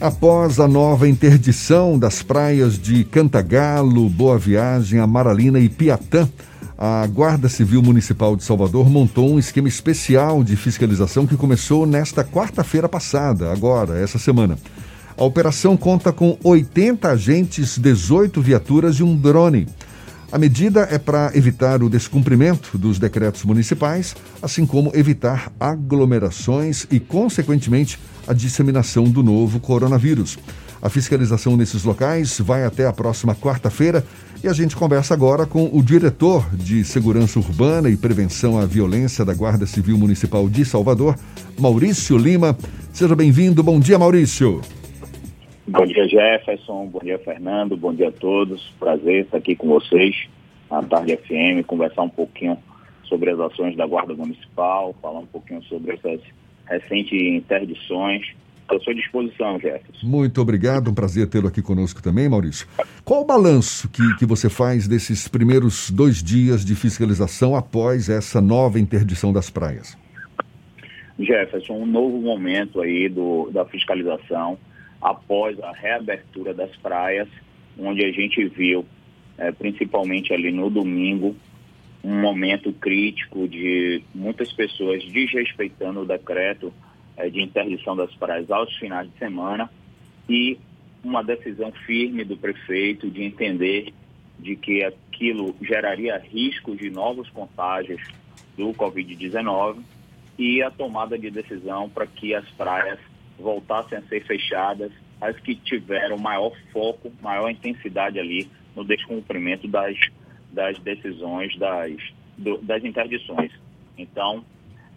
Após a nova interdição das praias de Cantagalo, Boa Viagem, Amaralina e Piatã, a Guarda Civil Municipal de Salvador montou um esquema especial de fiscalização que começou nesta quarta-feira passada, agora, essa semana. A operação conta com 80 agentes, 18 viaturas e um drone. A medida é para evitar o descumprimento dos decretos municipais, assim como evitar aglomerações e, consequentemente, a disseminação do novo coronavírus. A fiscalização nesses locais vai até a próxima quarta-feira e a gente conversa agora com o diretor de Segurança Urbana e Prevenção à Violência da Guarda Civil Municipal de Salvador, Maurício Lima. Seja bem-vindo. Bom dia, Maurício. Bom dia, Jefferson. Bom dia, Fernando. Bom dia a todos. Prazer estar aqui com vocês na Tarde FM, conversar um pouquinho sobre as ações da Guarda Municipal, falar um pouquinho sobre essas recentes interdições. À sua disposição, Jefferson. Muito obrigado, um prazer tê-lo aqui conosco também, Maurício. Qual o balanço que, que você faz desses primeiros dois dias de fiscalização após essa nova interdição das praias? Jefferson, um novo momento aí do, da fiscalização após a reabertura das praias, onde a gente viu, é, principalmente ali no domingo, um momento crítico de muitas pessoas desrespeitando o decreto é, de interdição das praias aos finais de semana e uma decisão firme do prefeito de entender de que aquilo geraria risco de novos contágios do Covid-19 e a tomada de decisão para que as praias voltassem a ser fechadas as que tiveram maior foco, maior intensidade ali no descumprimento das, das decisões das, do, das interdições. Então,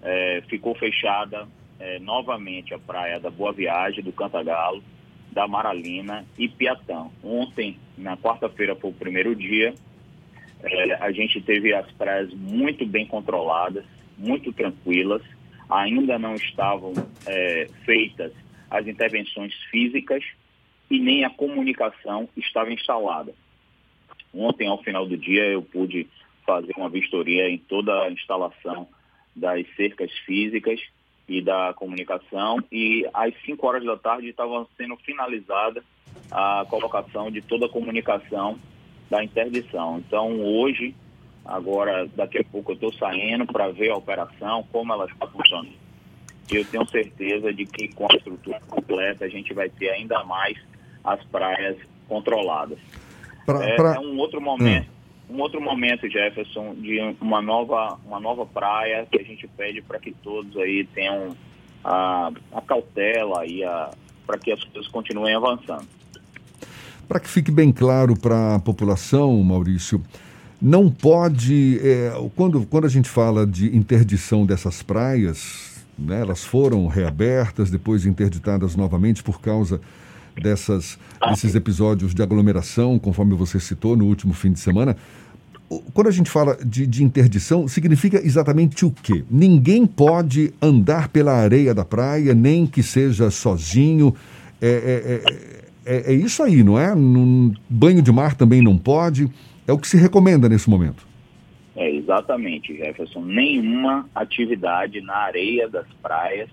é, ficou fechada é, novamente a praia da Boa Viagem, do Cantagalo, da Maralina e Piatã. Ontem, na quarta-feira, foi o primeiro dia. É, a gente teve as praias muito bem controladas, muito tranquilas. Ainda não estavam é, feitas as intervenções físicas e nem a comunicação estava instalada. Ontem, ao final do dia, eu pude fazer uma vistoria em toda a instalação das cercas físicas e da comunicação e às 5 horas da tarde estava sendo finalizada a colocação de toda a comunicação da interdição. Então hoje, agora daqui a pouco eu estou saindo para ver a operação, como ela está funcionando. E eu tenho certeza de que com a estrutura completa a gente vai ter ainda mais as praias controladas. Pra, é, pra... é um outro momento. Hum um outro momento, Jefferson, de uma nova, uma nova praia que a gente pede para que todos aí tenham a, a cautela e para que as coisas continuem avançando. Para que fique bem claro para a população, Maurício, não pode, é, quando, quando a gente fala de interdição dessas praias, né, elas foram reabertas, depois interditadas novamente por causa dessas, desses episódios de aglomeração, conforme você citou no último fim de semana. Quando a gente fala de, de interdição, significa exatamente o quê? Ninguém pode andar pela areia da praia, nem que seja sozinho. É, é, é, é isso aí, não é? Banho de mar também não pode. É o que se recomenda nesse momento. É, exatamente, Jefferson. Nenhuma atividade na areia das praias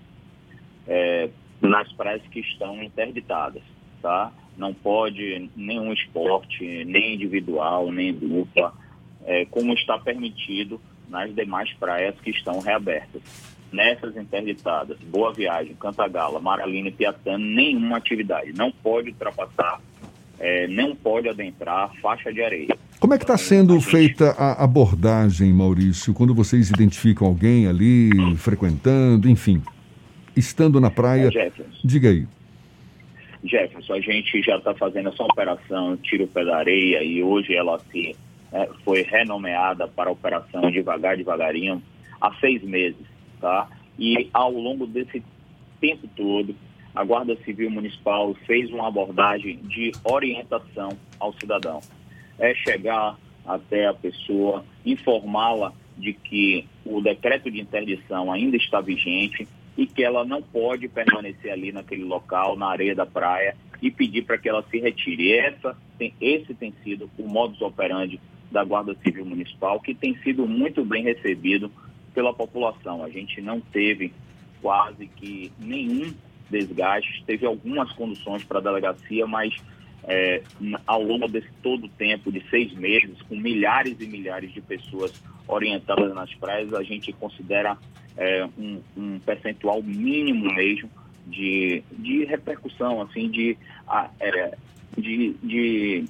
é, nas praias que estão interditadas, tá? Não pode nenhum esporte, nem individual, nem dupla, é, como está permitido nas demais praias que estão reabertas. Nessas interditadas, Boa Viagem, Cantagala, Maralina e Piatã, nenhuma atividade. Não pode ultrapassar, é, não pode adentrar faixa de areia. Como é que está sendo feita a abordagem, Maurício, quando vocês identificam alguém ali frequentando, enfim? estando na praia. É, Diga aí. Jefferson, a gente já está fazendo essa operação Tiro Pé da Areia e hoje ela se, é, foi renomeada para a Operação Devagar Devagarinho há seis meses, tá? E ao longo desse tempo todo, a Guarda Civil Municipal fez uma abordagem de orientação ao cidadão. É chegar até a pessoa, informá-la de que o decreto de interdição ainda está vigente, e que ela não pode permanecer ali naquele local, na areia da praia, e pedir para que ela se retire. Essa, esse tem sido o modus operandi da Guarda Civil Municipal, que tem sido muito bem recebido pela população. A gente não teve quase que nenhum desgastes. Teve algumas conduções para a delegacia, mas é, ao longo desse todo tempo de seis meses, com milhares e milhares de pessoas orientadas nas praias, a gente considera é, um, um, percentual mínimo mesmo de, de repercussão, assim, de, é, de, de,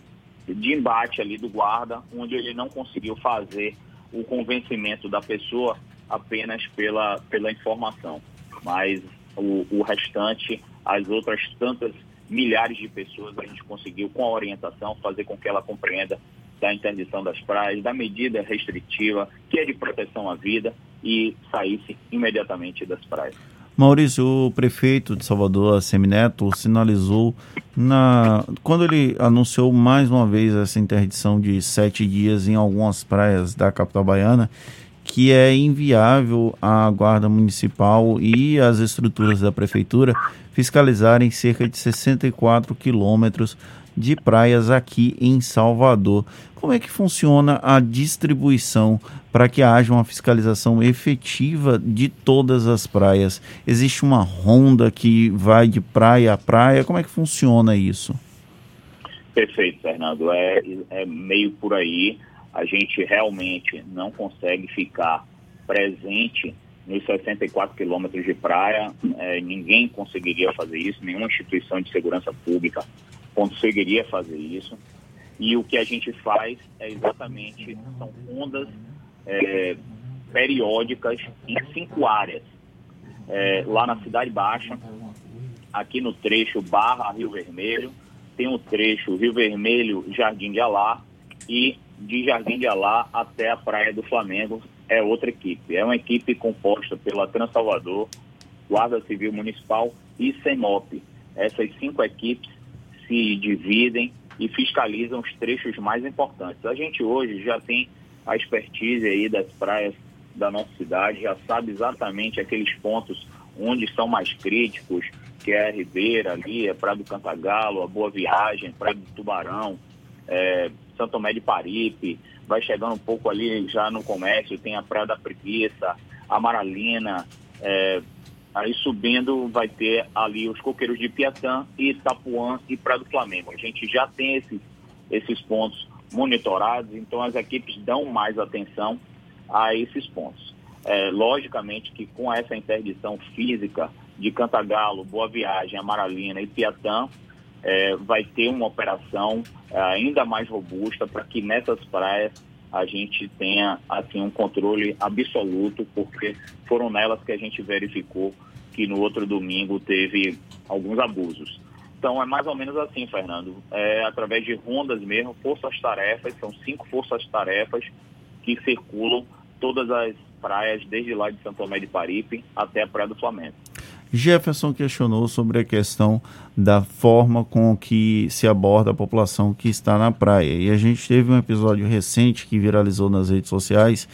de embate ali do guarda, onde ele não conseguiu fazer o convencimento da pessoa apenas pela, pela informação. Mas o, o restante, as outras tantas milhares de pessoas, a gente conseguiu, com a orientação, fazer com que ela compreenda da interdição das praias, da medida restritiva, que é de proteção à vida, e saísse imediatamente das praias. Maurício, o prefeito de Salvador, Semineto, sinalizou na quando ele anunciou mais uma vez essa interdição de sete dias em algumas praias da capital baiana, que é inviável a guarda municipal e as estruturas da prefeitura fiscalizarem cerca de 64 quilômetros de praias aqui em Salvador. Como é que funciona a distribuição para que haja uma fiscalização efetiva de todas as praias? Existe uma ronda que vai de praia a praia? Como é que funciona isso? Perfeito, Fernando. É, é meio por aí. A gente realmente não consegue ficar presente nos 64 quilômetros de praia. É, ninguém conseguiria fazer isso, nenhuma instituição de segurança pública conseguiria fazer isso. E o que a gente faz é exatamente, são ondas é, periódicas em cinco áreas. É, lá na Cidade Baixa, aqui no trecho Barra Rio Vermelho, tem o trecho Rio Vermelho Jardim de Alá e de Jardim de Alá até a Praia do Flamengo é outra equipe. É uma equipe composta pela Transalvador, Guarda Civil Municipal e CEMOP. Essas cinco equipes se dividem e fiscalizam os trechos mais importantes. A gente hoje já tem a expertise aí das praias da nossa cidade, já sabe exatamente aqueles pontos onde são mais críticos, que é a Ribeira ali, a Praia do Cantagalo, a Boa Viagem, Praia do Tubarão, é, Santo Tomé de Paripe, vai chegando um pouco ali já no comércio, tem a Praia da Preguiça, a Maralina, é, Aí subindo vai ter ali os coqueiros de Piatã, Itapuã e Praia do Flamengo. A gente já tem esses, esses pontos monitorados, então as equipes dão mais atenção a esses pontos. É, logicamente que com essa interdição física de Cantagalo, Boa Viagem, Amaralina e Piatã, é, vai ter uma operação é, ainda mais robusta para que nessas praias a gente tenha assim um controle absoluto, porque foram nelas que a gente verificou que no outro domingo teve alguns abusos. Então é mais ou menos assim, Fernando. É através de rondas mesmo, forças-tarefas, são cinco forças-tarefas que circulam todas as praias, desde lá de Santo Tomé de Paripe até a Praia do Flamengo. Jefferson questionou sobre a questão da forma com que se aborda a população que está na praia. E a gente teve um episódio recente que viralizou nas redes sociais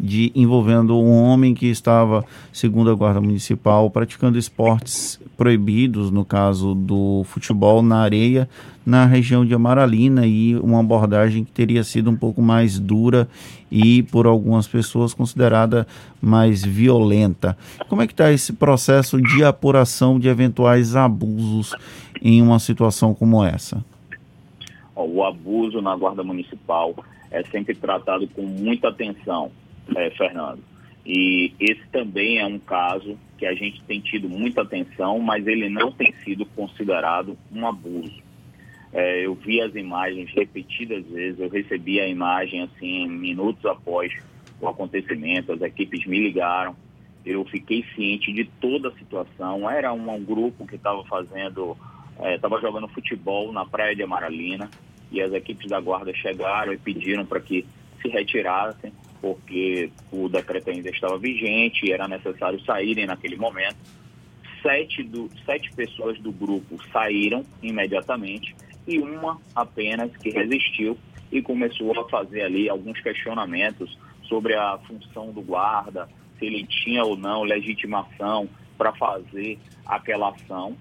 de envolvendo um homem que estava, segundo a Guarda Municipal, praticando esportes proibidos, no caso do futebol na areia, na região de Amaralina e uma abordagem que teria sido um pouco mais dura e por algumas pessoas considerada mais violenta. Como é que está esse processo de apuração de eventuais abusos em uma situação como essa? O abuso na Guarda Municipal é sempre tratado com muita atenção é, Fernando. E esse também é um caso que a gente tem tido muita atenção, mas ele não tem sido considerado um abuso. É, eu vi as imagens repetidas vezes, eu recebi a imagem assim minutos após o acontecimento, as equipes me ligaram, eu fiquei ciente de toda a situação. Era um, um grupo que estava fazendo, estava é, jogando futebol na praia de Amaralina e as equipes da guarda chegaram e pediram para que se retirassem porque o decreto ainda estava vigente e era necessário saírem naquele momento. Sete, do, sete pessoas do grupo saíram imediatamente e uma apenas que resistiu e começou a fazer ali alguns questionamentos sobre a função do guarda, se ele tinha ou não legitimação para fazer aquela ação.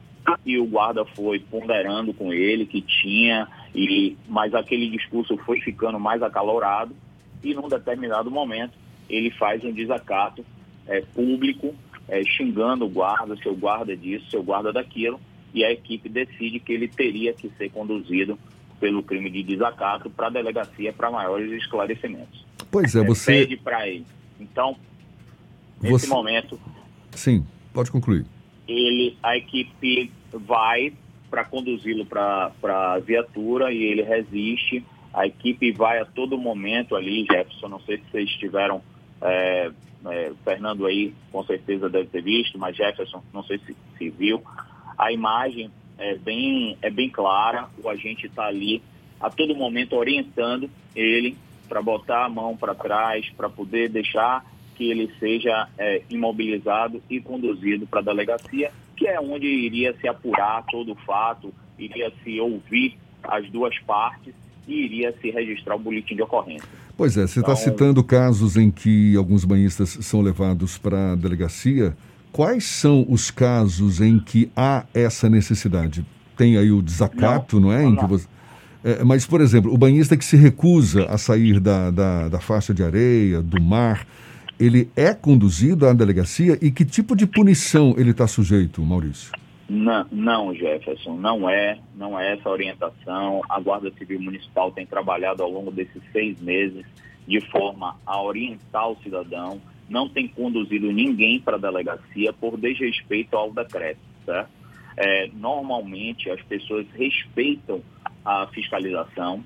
E o guarda foi ponderando com ele que tinha, e mas aquele discurso foi ficando mais acalorado e num determinado momento ele faz um desacato é, público é, xingando o guarda, seu guarda disso, seu guarda daquilo, e a equipe decide que ele teria que ser conduzido pelo crime de desacato para a delegacia para maiores esclarecimentos. Pois é, você. Pede para ele. Então, nesse você... momento. Sim, pode concluir. Ele, a equipe vai para conduzi-lo para a viatura e ele resiste. A equipe vai a todo momento ali, Jefferson. Não sei se vocês estiveram. É, é, Fernando aí com certeza deve ter visto, mas Jefferson não sei se, se viu. A imagem é bem, é bem clara, o agente está ali a todo momento orientando ele para botar a mão para trás, para poder deixar que ele seja é, imobilizado e conduzido para a delegacia, que é onde iria se apurar todo o fato, iria se ouvir as duas partes e iria se registrar o boletim de ocorrência. Pois é, você está então, citando casos em que alguns banhistas são levados para a delegacia. Quais são os casos em que há essa necessidade? Tem aí o desacato, não, não é? Que você... É, mas, por exemplo, o banhista que se recusa a sair da, da, da faixa de areia, do mar, ele é conduzido à delegacia e que tipo de punição ele está sujeito, Maurício? Não, não, Jefferson, não é, não é essa orientação. A Guarda Civil Municipal tem trabalhado ao longo desses seis meses de forma a orientar o cidadão, não tem conduzido ninguém para a delegacia por desrespeito ao decreto, certo? É, normalmente as pessoas respeitam a fiscalização,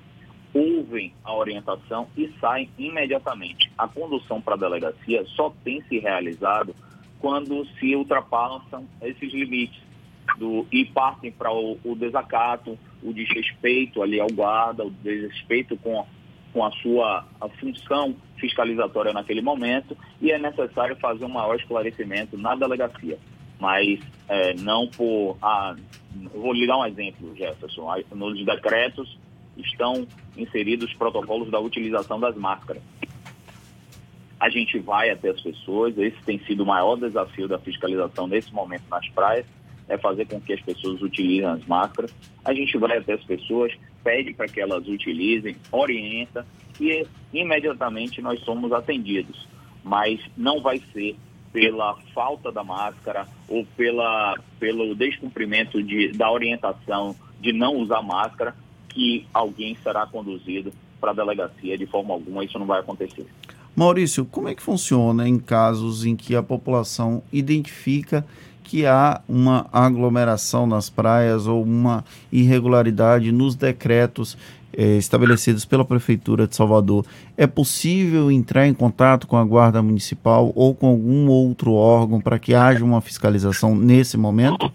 ouvem a orientação e saem imediatamente. A condução para a delegacia só tem se realizado quando se ultrapassam esses limites do, e partem para o, o, desacato, o desrespeito ali ao guarda, o desrespeito com, com a sua a função fiscalizatória naquele momento e é necessário fazer um maior esclarecimento na delegacia. Mas é, não por. Ah, vou lhe dar um exemplo, Jefferson. Nos decretos estão inseridos os protocolos da utilização das máscaras. A gente vai até as pessoas, esse tem sido o maior desafio da fiscalização nesse momento nas praias, é fazer com que as pessoas utilizem as máscaras. A gente vai até as pessoas, pede para que elas utilizem, orienta e imediatamente nós somos atendidos. Mas não vai ser pela falta da máscara ou pela, pelo descumprimento de, da orientação de não usar máscara que alguém será conduzido para a delegacia. De forma alguma, isso não vai acontecer. Maurício, como é que funciona em casos em que a população identifica que há uma aglomeração nas praias ou uma irregularidade nos decretos eh, estabelecidos pela Prefeitura de Salvador? É possível entrar em contato com a Guarda Municipal ou com algum outro órgão para que haja uma fiscalização nesse momento?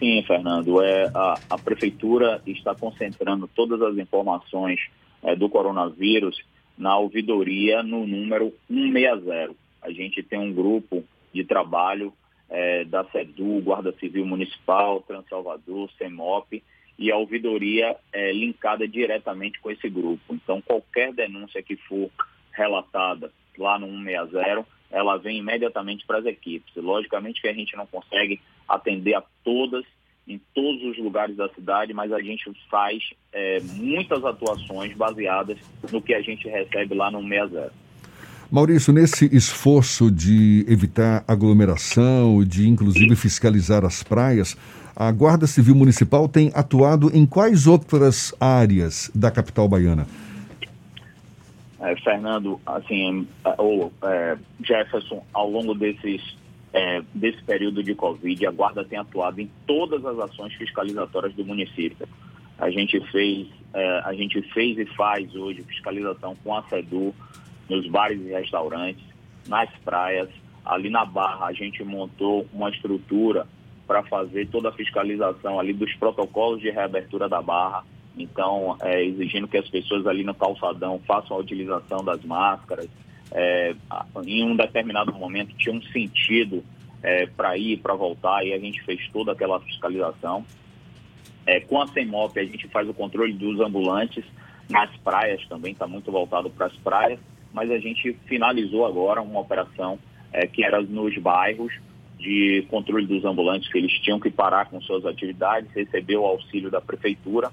Sim, Fernando. É, a, a Prefeitura está concentrando todas as informações é, do coronavírus na ouvidoria no número 160. A gente tem um grupo de trabalho é, da SEDU, Guarda Civil Municipal, Transalvador, CEMOP, e a ouvidoria é linkada diretamente com esse grupo. Então, qualquer denúncia que for relatada lá no 160, ela vem imediatamente para as equipes. Logicamente que a gente não consegue atender a todas em todos os lugares da cidade, mas a gente faz é, muitas atuações baseadas no que a gente recebe lá no 60. Maurício, nesse esforço de evitar aglomeração, de inclusive fiscalizar as praias, a Guarda Civil Municipal tem atuado em quais outras áreas da capital baiana? É, Fernando, assim, ou é, Jefferson, ao longo desses é, desse período de Covid, a Guarda tem atuado em todas as ações fiscalizatórias do município. A gente fez, é, a gente fez e faz hoje fiscalização com a SEDU nos bares e restaurantes, nas praias. Ali na Barra a gente montou uma estrutura para fazer toda a fiscalização ali dos protocolos de reabertura da Barra. Então, é, exigindo que as pessoas ali no calçadão façam a utilização das máscaras, é, em um determinado momento tinha um sentido é, para ir, para voltar, e a gente fez toda aquela fiscalização. É, com a CEMOP, a gente faz o controle dos ambulantes nas praias também, está muito voltado para as praias, mas a gente finalizou agora uma operação é, que era nos bairros de controle dos ambulantes, que eles tinham que parar com suas atividades, receber o auxílio da prefeitura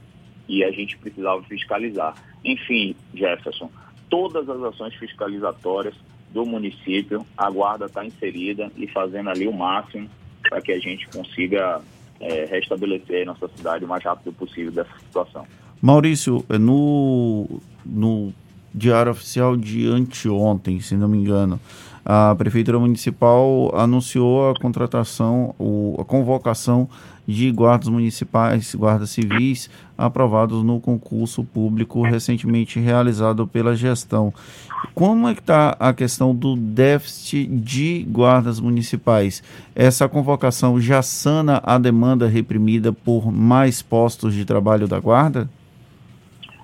e a gente precisava fiscalizar. Enfim, Jefferson, todas as ações fiscalizatórias do município, a guarda está inserida e fazendo ali o máximo para que a gente consiga é, restabelecer nossa cidade o mais rápido possível dessa situação. Maurício, é, no, no Diário Oficial de anteontem, se não me engano, a Prefeitura Municipal anunciou a contratação, o, a convocação de guardas municipais, guardas civis, aprovados no concurso público recentemente realizado pela gestão. Como é que está a questão do déficit de guardas municipais? Essa convocação já sana a demanda reprimida por mais postos de trabalho da guarda?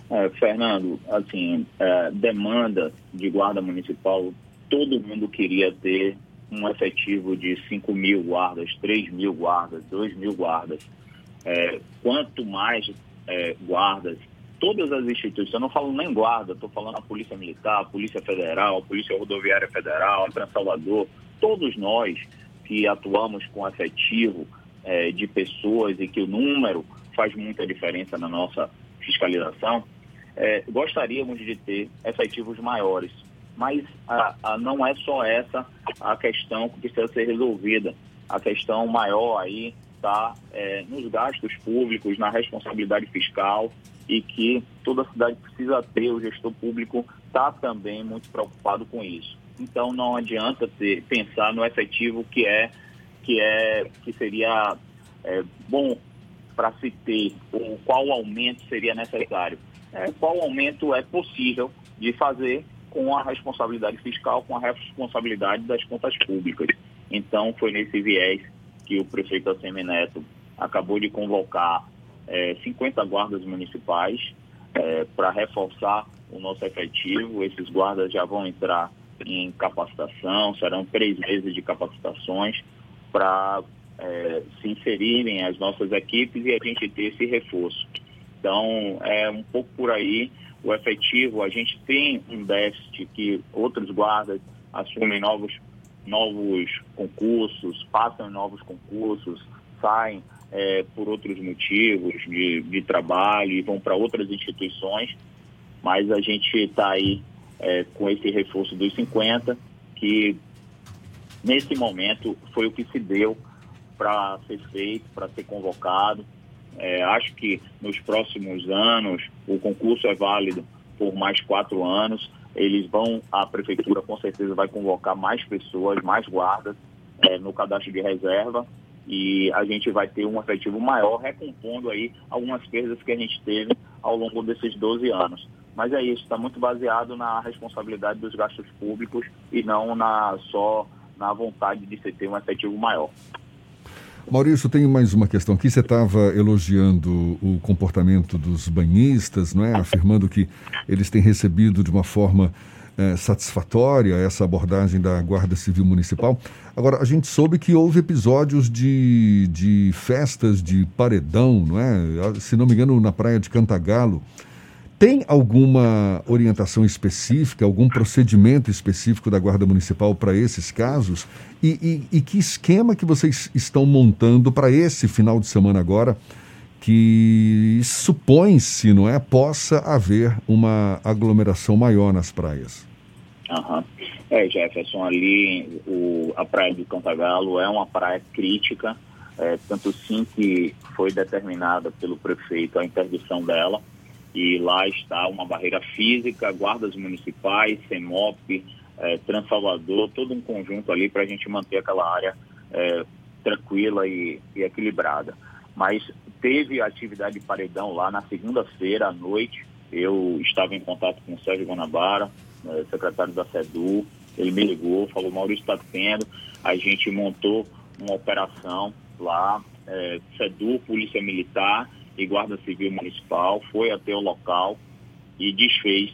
É, Fernando, assim, é, demanda de guarda municipal, todo mundo queria ter um efetivo de 5 mil guardas, 3 mil guardas, 2 mil guardas. É, quanto mais é, guardas, todas as instituições, eu não falo nem guarda, estou falando a Polícia Militar, a Polícia Federal, a Polícia Rodoviária Federal, a Trans Salvador, todos nós que atuamos com efetivo é, de pessoas e que o número faz muita diferença na nossa fiscalização, é, gostaríamos de ter efetivos maiores mas a, a, não é só essa a questão que precisa ser resolvida. A questão maior aí está é, nos gastos públicos, na responsabilidade fiscal e que toda cidade precisa ter, o gestor público está também muito preocupado com isso. Então não adianta ter, pensar no efetivo que é que é que seria é, bom para se ter ou qual aumento seria necessário. É, qual aumento é possível de fazer com a responsabilidade fiscal, com a responsabilidade das contas públicas. Então, foi nesse viés que o prefeito Assemi Neto acabou de convocar é, 50 guardas municipais é, para reforçar o nosso efetivo. Esses guardas já vão entrar em capacitação, serão três meses de capacitações para é, se inserirem as nossas equipes e a gente ter esse reforço. Então, é um pouco por aí o efetivo, a gente tem um déficit que outros guardas assumem novos, novos concursos, passam novos concursos, saem é, por outros motivos de, de trabalho e vão para outras instituições, mas a gente está aí é, com esse reforço dos 50, que nesse momento foi o que se deu para ser feito, para ser convocado. É, acho que nos próximos anos o concurso é válido por mais quatro anos. Eles vão, a prefeitura com certeza vai convocar mais pessoas, mais guardas é, no cadastro de reserva e a gente vai ter um efetivo maior, recompondo aí algumas perdas que a gente teve ao longo desses 12 anos. Mas é isso, está muito baseado na responsabilidade dos gastos públicos e não na só na vontade de se ter um efetivo maior. Maurício, tenho mais uma questão aqui. Você estava elogiando o comportamento dos banhistas, não é? Afirmando que eles têm recebido de uma forma é, satisfatória essa abordagem da Guarda Civil Municipal. Agora, a gente soube que houve episódios de, de festas de paredão, não é? Se não me engano, na praia de Cantagalo. Tem alguma orientação específica, algum procedimento específico da Guarda Municipal para esses casos? E, e, e, que esquema que vocês estão montando para esse final de semana agora, que supõe-se, não é, possa haver uma aglomeração maior nas praias? Uhum. É, Jefferson, ali o, a praia do Cantagalo é uma praia crítica, é, tanto sim que foi determinada pelo prefeito a interdição dela e lá está uma barreira física, guardas municipais, CEMOP, é, Transalvador, todo um conjunto ali para a gente manter aquela área é, tranquila e, e, equilibrada. Mas teve atividade de paredão lá na segunda-feira à noite. Eu estava em contato com o Sérgio Guanabara, é, secretário da SEDU. Ele me ligou, falou: Maurício está tendo. A gente montou uma operação lá, é, SEDU, Polícia Militar e Guarda Civil Municipal, foi até o local e desfez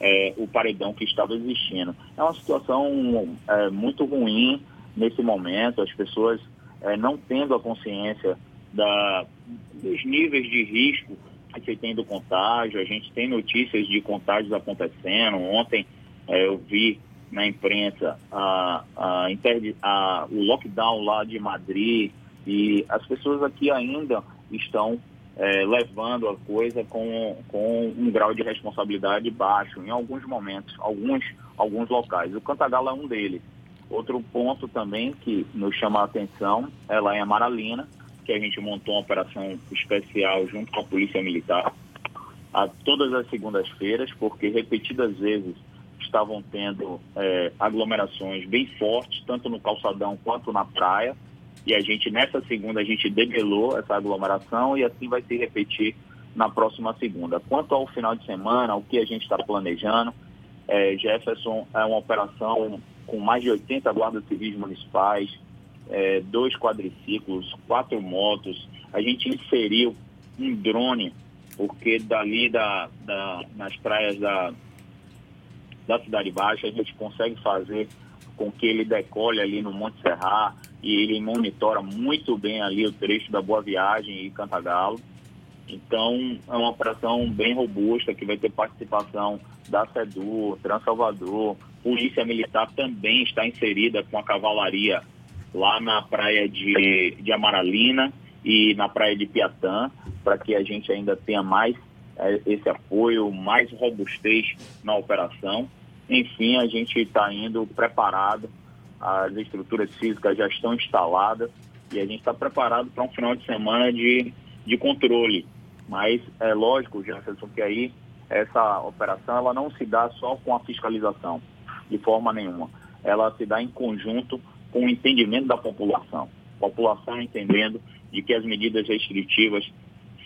é, o paredão que estava existindo. É uma situação é, muito ruim nesse momento, as pessoas é, não tendo a consciência da, dos níveis de risco que tem do contágio, a gente tem notícias de contágios acontecendo. Ontem é, eu vi na imprensa a, a, a, o lockdown lá de Madrid e as pessoas aqui ainda estão é, levando a coisa com, com um grau de responsabilidade baixo em alguns momentos, alguns, alguns locais. O Cantagalo é um deles. Outro ponto também que nos chama a atenção é lá em Amaralina, que a gente montou uma operação especial junto com a Polícia Militar, a todas as segundas-feiras, porque repetidas vezes estavam tendo é, aglomerações bem fortes, tanto no calçadão quanto na praia, e a gente, nessa segunda, a gente debelou essa aglomeração e assim vai se repetir na próxima segunda. Quanto ao final de semana, o que a gente está planejando, é, Jefferson é uma operação com mais de 80 guardas civis municipais, é, dois quadriciclos, quatro motos. A gente inseriu um drone, porque dali da, da, nas praias da, da Cidade Baixa a gente consegue fazer com que ele decole ali no Monte Serra e ele monitora muito bem ali o trecho da Boa Viagem e Cantagalo. Então, é uma operação bem robusta que vai ter participação da SEDU, Transalvador, Polícia Militar também está inserida com a cavalaria lá na praia de, de Amaralina e na praia de Piatã, para que a gente ainda tenha mais é, esse apoio, mais robustez na operação. Enfim, a gente está indo preparado, as estruturas físicas já estão instaladas e a gente está preparado para um final de semana de, de controle. Mas é lógico, Jefferson, que aí essa operação ela não se dá só com a fiscalização, de forma nenhuma. Ela se dá em conjunto com o entendimento da população. A população entendendo de que as medidas restritivas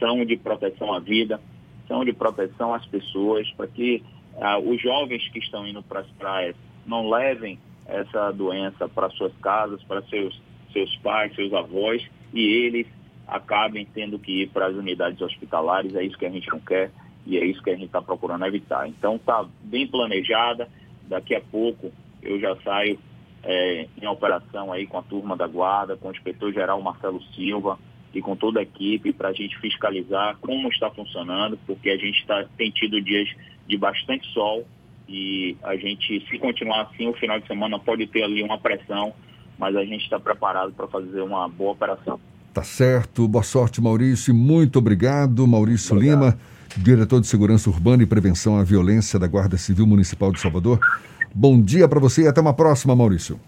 são de proteção à vida, são de proteção às pessoas, para que ah, os jovens que estão indo para as praias não levem essa doença para suas casas, para seus, seus pais, seus avós, e eles acabem tendo que ir para as unidades hospitalares. É isso que a gente não quer e é isso que a gente está procurando evitar. Então está bem planejada. Daqui a pouco eu já saio é, em operação aí com a turma da guarda, com o inspetor-geral Marcelo Silva e com toda a equipe para a gente fiscalizar como está funcionando, porque a gente tá, tem tido dias de bastante sol e a gente, se continuar assim, o final de semana pode ter ali uma pressão, mas a gente está preparado para fazer uma boa operação. Tá certo. Boa sorte, Maurício. Muito obrigado, Maurício obrigado. Lima, diretor de Segurança Urbana e Prevenção à Violência da Guarda Civil Municipal de Salvador. Bom dia para você e até uma próxima, Maurício.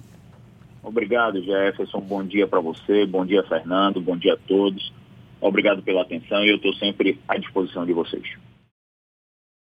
Obrigado, Jefferson. Bom dia para você, bom dia, Fernando, bom dia a todos. Obrigado pela atenção e eu estou sempre à disposição de vocês.